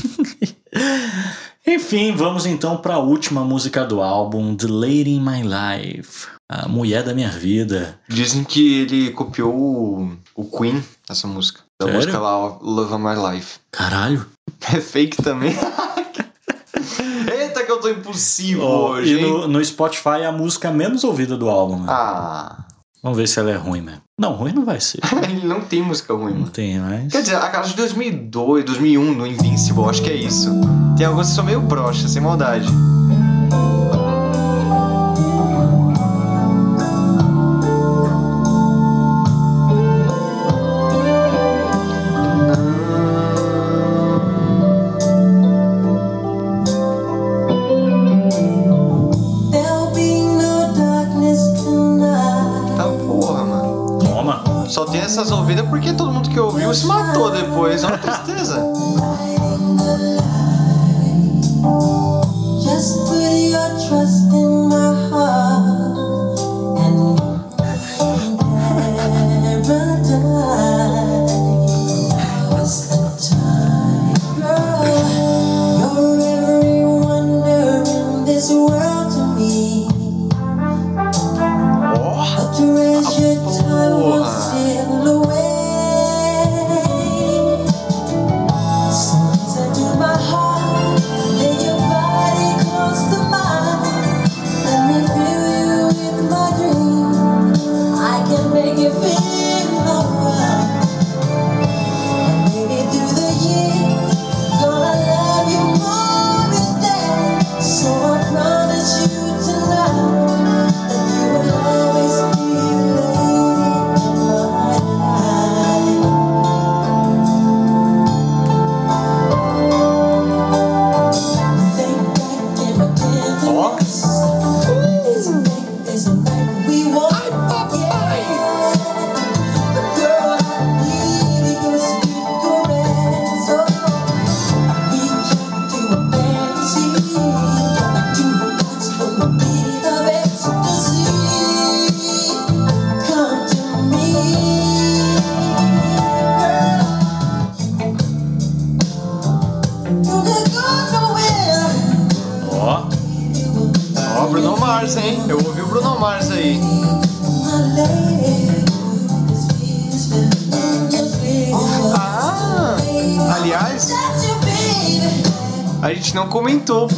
Enfim, vamos então pra última música do álbum, The Lady in My Life. A mulher da minha vida. Dizem que ele copiou o, o Queen, essa música. Da Sério? música lá, Love of My Life. Caralho. É fake também. Eita, que eu tô impossível Ó, hoje, e no, no Spotify é a música menos ouvida do álbum, mano. Ah, Vamos ver se ela é ruim mesmo. Não, ruim não vai ser. ele não tem música ruim, Não mano. tem, mas. Quer dizer, a cara de 2002, 2001 do Invincible, acho que é isso. Tem algumas que são meio broxas, sem maldade.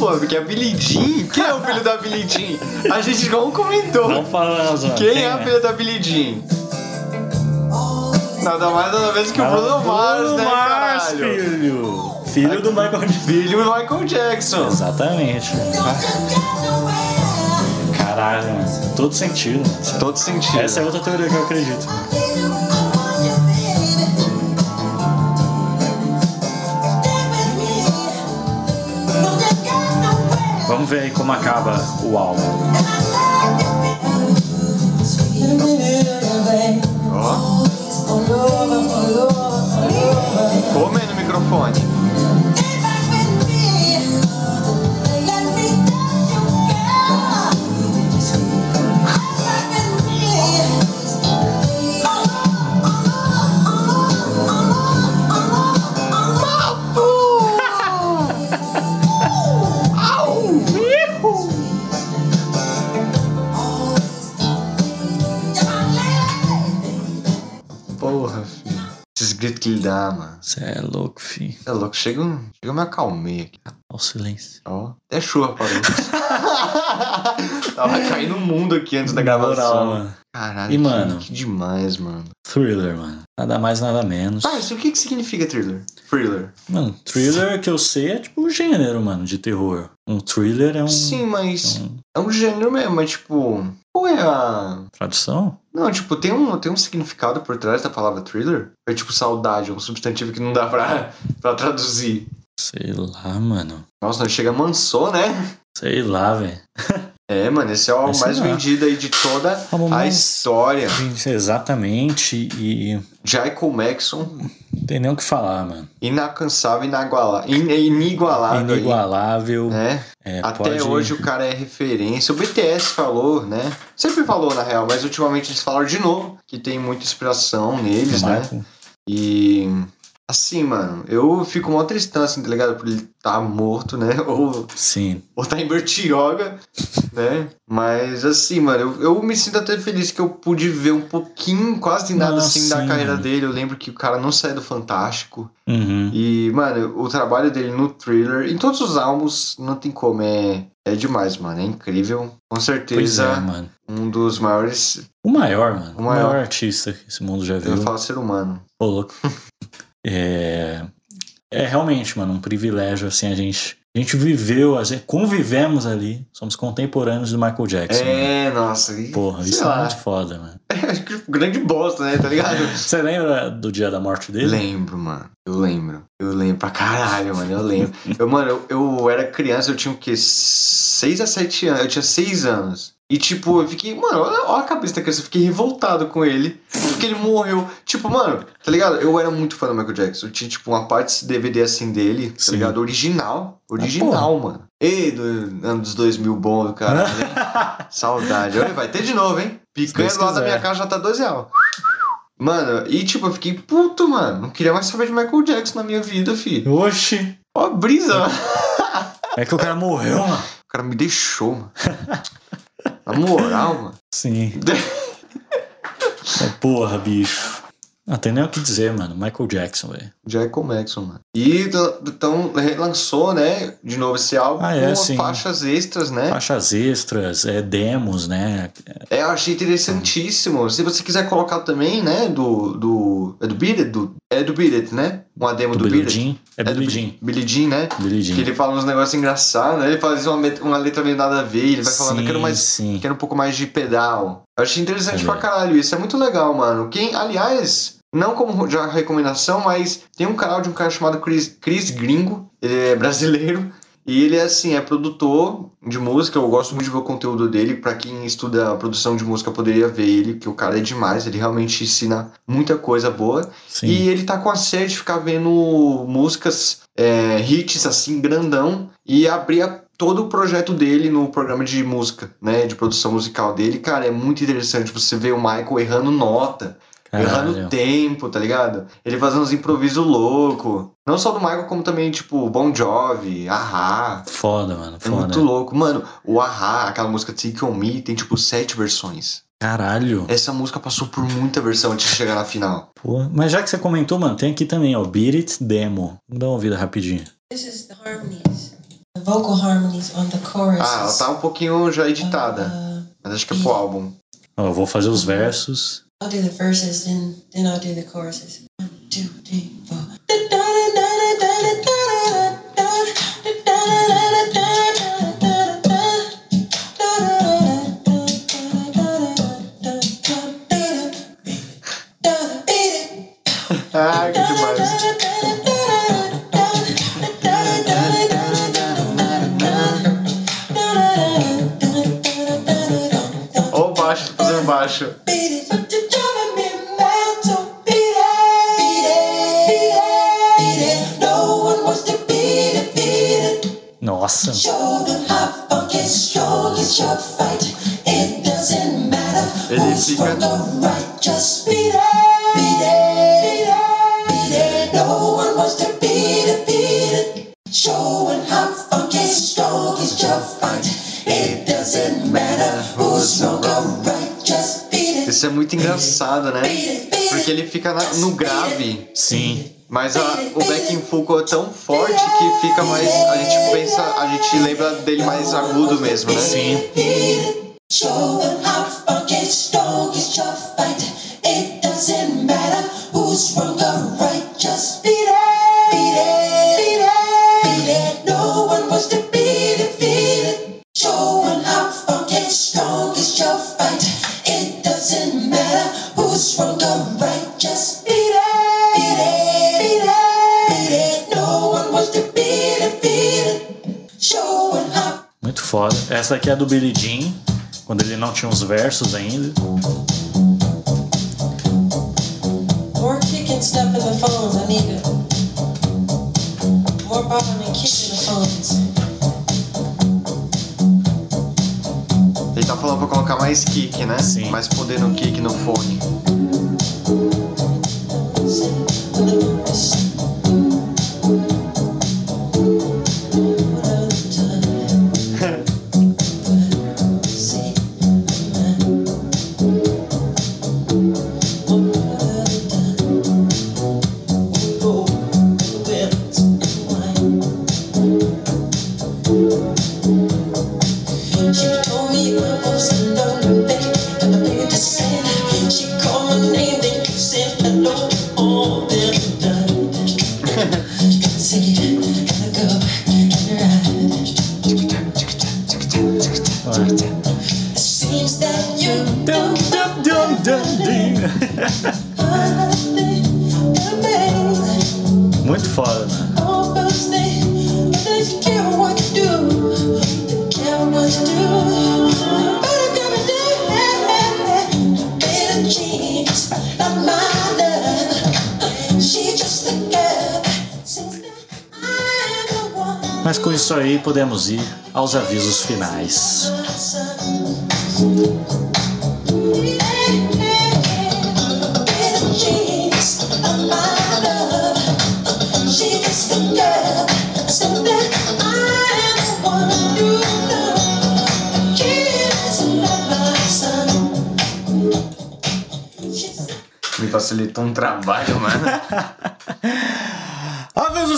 Pô, porque Jean. Quem é o filho da Billie Jean? A gente não comentou. Não falamos, mano. Quem é a filha da Billie Jean? Nada mais nada menos que o Bruno Mars, né, Mars, caralho? filho. Filho do Michael Jackson. Filho do Michael Jackson. Exatamente. Caralho, mano. Todo sentido. Todo sentido. Essa é outra teoria que eu acredito. Ver aí como acaba o álbum. Ó, come no microfone. Que ele dá, mano. Você é louco, fi. É louco, chega, um- chega eu me acalmei aqui. Olha o silêncio. Ó, até chuva parou. Tava caindo o mundo aqui antes da gravação. moral, mano. Caralho, E, que, mano? que demais, mano. Thriller, mano. Nada mais, nada menos. Parça, o que que significa thriller? Thriller. Mano, thriller que eu sei é tipo um gênero, mano, de terror. Um thriller é um. Sim, mas um- é um gênero mesmo, mas tipo... Qual é a... Tradução? Não, tipo, tem um, tem um significado por trás da palavra thriller? É tipo saudade, um substantivo que não dá pra, pra traduzir. Sei lá, mano. Nossa, não chega mansou, né? Sei lá, velho. É, mano, esse é o mais lá. vendido aí de toda a mais- história. Exatamente. E Jacob Maxon, não tem nem o que falar, mano. inalcançável, inaguala- in- inigualável. Inigualável. Né? É, Até pode... hoje o cara é referência. O BTS falou, né? Sempre falou, na real, mas ultimamente eles falaram de novo que tem muita inspiração neles, né? Michael. E. Assim, mano, eu fico mó tristão, assim, tá ligado? Por ele tá morto, né? Ou, Sim. ou tá em Bertioga, né? Mas, assim, mano, eu, eu me sinto até feliz que eu pude ver um pouquinho, quase nada, Não, assim, da sim, carreira mano. dele. Eu lembro que o cara não saiu do Fantástico. Uhum. E, mano, o trabalho dele no thriller, em todos os álbuns, não tem como, é, é demais, mano. É incrível. Com Pois certeza, é, mano. um dos maiores, O maior, mano. O O maior. maior, artista que esse mundo já eu viu. falo ser humano. Pô, louco. é... é realmente, mano, um privilégio, assim, a gente. A gente viveu, a gente convivemos ali. Somos contemporâneos do Michael Jackson. É, nossa. e- Porra, isso é lá. muito foda, mano. Acho que grande bosta, né? Tá ligado? Você lembra do dia da morte dele? lembro, mano. Eu lembro. Eu lembro pra caralho, mano. Eu lembro. Eu, mano, eu, eu era criança, eu tinha o quê? 6 a 7 anos. Eu tinha 6 anos. E, tipo, eu fiquei, mano, olha, a cabeça da criança. Eu fiquei revoltado com ele. Porque ele morreu. Tipo, mano, tá ligado? Eu era muito fã do Michael Jackson. Eu tinha, tipo, uma parte DVD assim dele, tá Sim. ligado? Original. Original, mano. Ei, do ano dos 2000 bom do caralho. hein? Saudade. Olha, vai ter de novo, hein? Picanha lado da minha casa já tá 2 reais. Mano, e tipo, eu fiquei puto, mano. Não queria mais saber de Michael Jackson na minha vida, filho. Oxi! Ó, brisa, mano. É que o cara morreu, mano. O cara me deixou, mano. Na moral, mano. Sim. É, porra, bicho. Não tem nem o que dizer, mano. Michael Jackson, velho. Jacob Maxon, mano. E então relançou, né, de novo esse álbum Ah, é, com sim. faixas extras, né? Faixas extras, é, demos, né? É, eu achei interessantíssimo. Se você quiser colocar também, né, do. do é do Beat It? Do, é do Beat It, né? Uma demo do, Do Billie. Jean. É do Billie Bi- Jean. Billie Jean, né? Billie Que Jean. ele fala uns negócios engraçados, né? Ele faz uma, uma letra meio nada a ver, ele vai falando, eu quero mais Sim. quero um pouco mais de pedal. Eu achei interessante É. pra caralho isso. É muito legal, mano. Quem, aliás, não como já recomendação, mas tem um canal de um cara chamado Chris, Chris Gringo. Ele é brasileiro. E ele é assim, é produtor de música. Eu gosto muito de ver o conteúdo dele. Pra quem estuda a produção de música, poderia ver ele, que o cara é demais. Ele realmente ensina muita coisa boa. Sim. E ele tá com a série de ficar vendo músicas, é, hits assim, grandão, e abrir todo o projeto dele no programa de música, né? De produção musical dele. Cara, é muito interessante você ver o Michael errando nota. Errando tempo, tá ligado? Ele fazendo uns improvisos louco. Não só do Michael, como também, tipo, Bon Jovi, Ahá. Foda, mano. É muito Foda. louco. Mano, o Ahá, aquela música Take On Me, tem, tipo, sete versões. Caralho. Essa música passou por muita versão antes de chegar na final. Pô, mas já que você comentou, mano, tem aqui também, ó, Beat It Demo. Vamos dar uma ouvida rapidinho. This is the harmonies, the vocal harmonies on the chorus. Ah, ela tá um pouquinho já editada. Uh, Mas acho que é pro álbum. Ó, eu vou fazer os versos. I'll do the verses, then then I'll do the choruses. One, two, three, four. Ah, que demais. Baixo, fazendo baixo. Just beat it. Isso é muito engraçado, né? Porque ele fica na- no grave, Sim. mas a- o backing vocal é tão forte que fica mais. A gente pensa, a gente lembra dele mais agudo mesmo, né? Sim. Essa aqui é do Billy Jean, quando ele não tinha os versos ainda. More kicking stuff in the phones, I need to. More bobbing and kicking the phones. Ele tá falando pra colocar mais kick, né? Sim. Mais poder no kick no fone. My son. She's Me facilitou um trabalho, mano.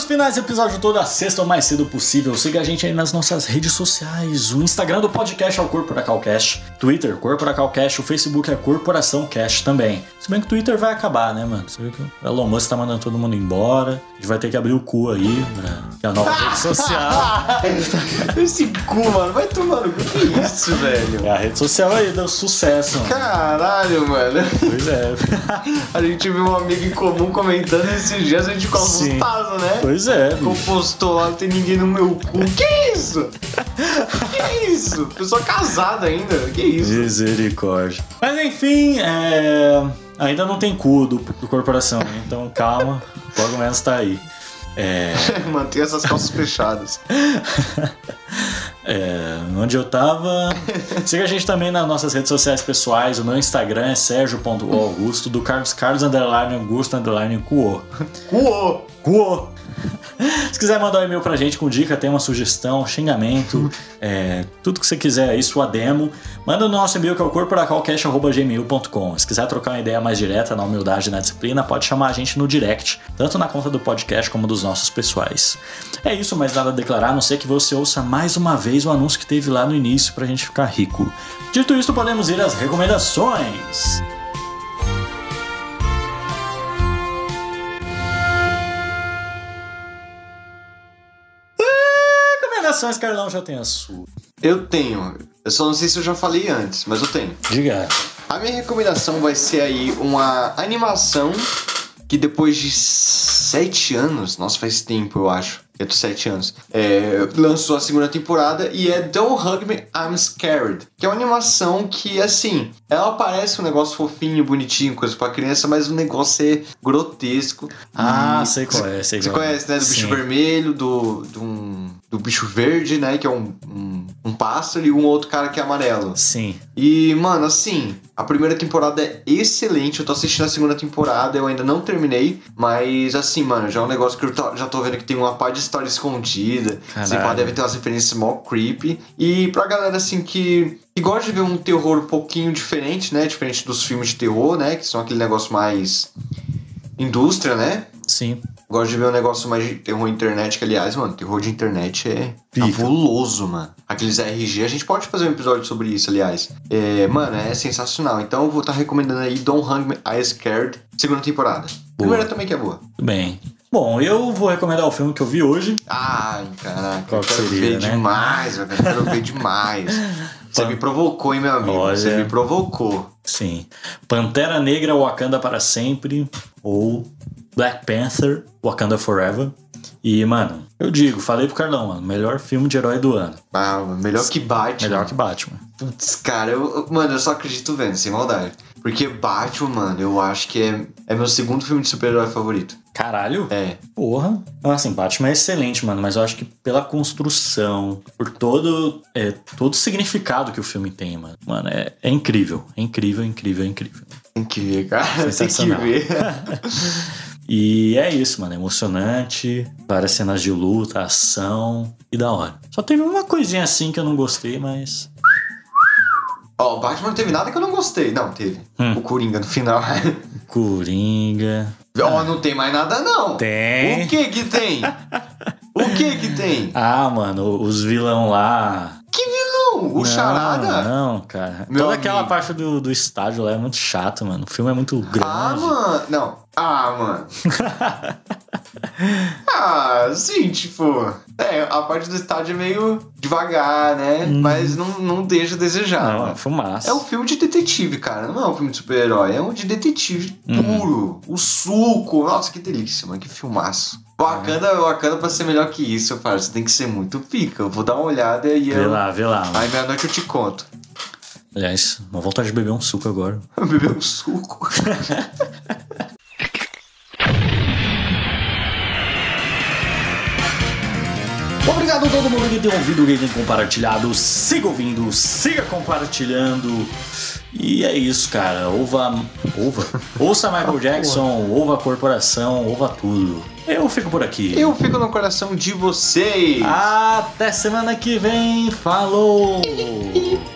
Avisos finais, episódio toda sexta o mais cedo possível. Siga a gente aí nas nossas redes sociais. O Instagram do podcast é o Corporacalcast, Twitter, Corporacalcast, o Facebook é Corporação Cast também. Se bem que o Twitter vai acabar, né, mano? Você vê que o Elon Musk tá mandando todo mundo embora. A gente vai ter que abrir o cu aí, pra... que é a nova rede social. Esse cu, mano, vai tomar no cu. Que isso, velho? É a rede social aí, deu sucesso, mano. Caralho, mano. Pois é. A gente viu um amigo em comum comentando esses dias, a gente ficou Sim. assustado, né? Pois é, bicho. Compostou lá, não tem ninguém no meu cu. Que isso? Que isso? Pessoa casada ainda. Que isso? Misericórdia. Mas enfim, é... ainda não tem cu do, do corporação, né? então calma, logo menos tá aí. É... Manter essas calças fechadas. É, onde eu tava. Siga a gente também nas nossas redes sociais pessoais. O meu Instagram é sergio.augusto, do Carlos Carlos Underline Augusto Underline Cuo. Uou! Cuo! Se quiser mandar um e-mail pra gente com dica, tem uma sugestão, xingamento, é, tudo que você quiser aí, sua demo, manda no nosso e-mail que é o corporacalcast.gmail.com. Se quiser trocar uma ideia mais direta na humildade e na disciplina, pode chamar a gente no direct, tanto na conta do podcast como dos nossos pessoais. É isso, mais nada a declarar, a não ser que você ouça mais uma vez o anúncio que teve lá no início pra gente ficar rico. Dito isso, podemos ir às recomendações. Recomendações, Carlão, já tem a sua. Eu tenho. Eu só não sei se eu já falei antes, mas eu tenho. Diga. A minha recomendação vai ser aí uma animação que depois de sete anos, nossa, faz tempo eu acho, eu tô sete anos, é, lançou a segunda temporada e é Don't Hug Me, I'm Scared, que é uma animação que, assim, ela parece um negócio fofinho, bonitinho, coisa pra criança, mas o negócio é grotesco. Ah, E- sei qual é, sei Você qual é. conhece, né? Do bicho Sim. vermelho, do, do, um- do bicho verde, né? Que é um, um, um pássaro e um outro cara que é amarelo. Sim. E, mano, assim, a primeira temporada é excelente. Eu tô assistindo a segunda temporada, eu ainda não terminei. Mas, assim, mano, já é um negócio que eu tô- já tô vendo que tem uma parte de história escondida. Caralho. pá, deve ter umas referências mó creepy. E pra galera, assim, que, que gosta de ver um terror um pouquinho diferente, né? Diferente dos filmes de terror, né? Que são aquele negócio mais. indústria, né? Sim. Gosto de ver um negócio mais de terror internet, que aliás, mano, terror de internet é Pica. fabuloso, mano. Aqueles RG, a gente pode fazer um episódio sobre isso, aliás. É, mano, é sensacional. Então eu vou estar recomendando aí Don't Hug Me, I Scared, segunda temporada. Primeira também que é boa. Tudo bem. Bom, eu vou recomendar o filme que eu vi hoje. Ai, caraca, Qual eu que quero seria, ver né? demais, velho. Eu quero ver demais. Você me provocou, hein, meu amigo? Olha. Você me provocou. Sim. Pantera Negra Wakanda para sempre. Ou Black Panther Wakanda Forever. E, mano, eu digo, falei pro Carlão, mano, melhor filme de herói do ano. Ah, melhor que Batman. Melhor que Batman. Putz, cara, eu, mano, eu só acredito vendo, sem maldade. Porque Batman, mano, eu acho que é, é meu segundo filme de super-herói favorito. Caralho. É. Porra. Então, assim, Batman é excelente, mano, mas eu acho que pela construção, por todo, é, todo o significado que o filme tem, mano. Mano, é, é incrível. É incrível, incrível, incrível. Tem que ver, cara. Tem que ver. E é isso, mano. É emocionante. Várias cenas de luta, ação. E da hora. Só teve uma coisinha assim que eu não gostei, mas. Ó, o Batman não teve nada que eu não gostei. Não, teve. Hum. O Coringa no final. Coringa. Ó, não tem mais nada, não. Tem. O que que tem? o que que tem? Ah, mano, os vilão lá. Vilão? O não, Charada? Não, cara. Meu Toda aquela amigo. parte do, do estádio lá é muito chato, mano. O filme é muito grande. Ah, mano. Não. Ah, mano. ah, sim, tipo. É, a parte do estádio é meio devagar, né? Mas não, não deixa a desejar. Hum. Não, é fumaça. É um filme de detetive, cara. Não é um filme de super-herói. É um de detetive Uhum. puro. O suco. Nossa, que delícia, mano. Que filmaço. Wakanda, Wakanda pra ser melhor que isso, parça. Tem que ser muito pica. Eu vou dar uma olhada e Vê eu... lá, vê lá. Aí meia-noite eu te conto. Aliás, uma vontade de beber um suco agora. Beber um suco. Obrigado a todo mundo que tem ouvido o Game compartilhado. Siga ouvindo, siga compartilhando. E é isso, cara. Ouva. Ouva. Ouça Michael Jackson, ouva a corporação, ouva tudo. Eu fico por aqui. Eu fico no coração de vocês. Até semana que vem. Falou!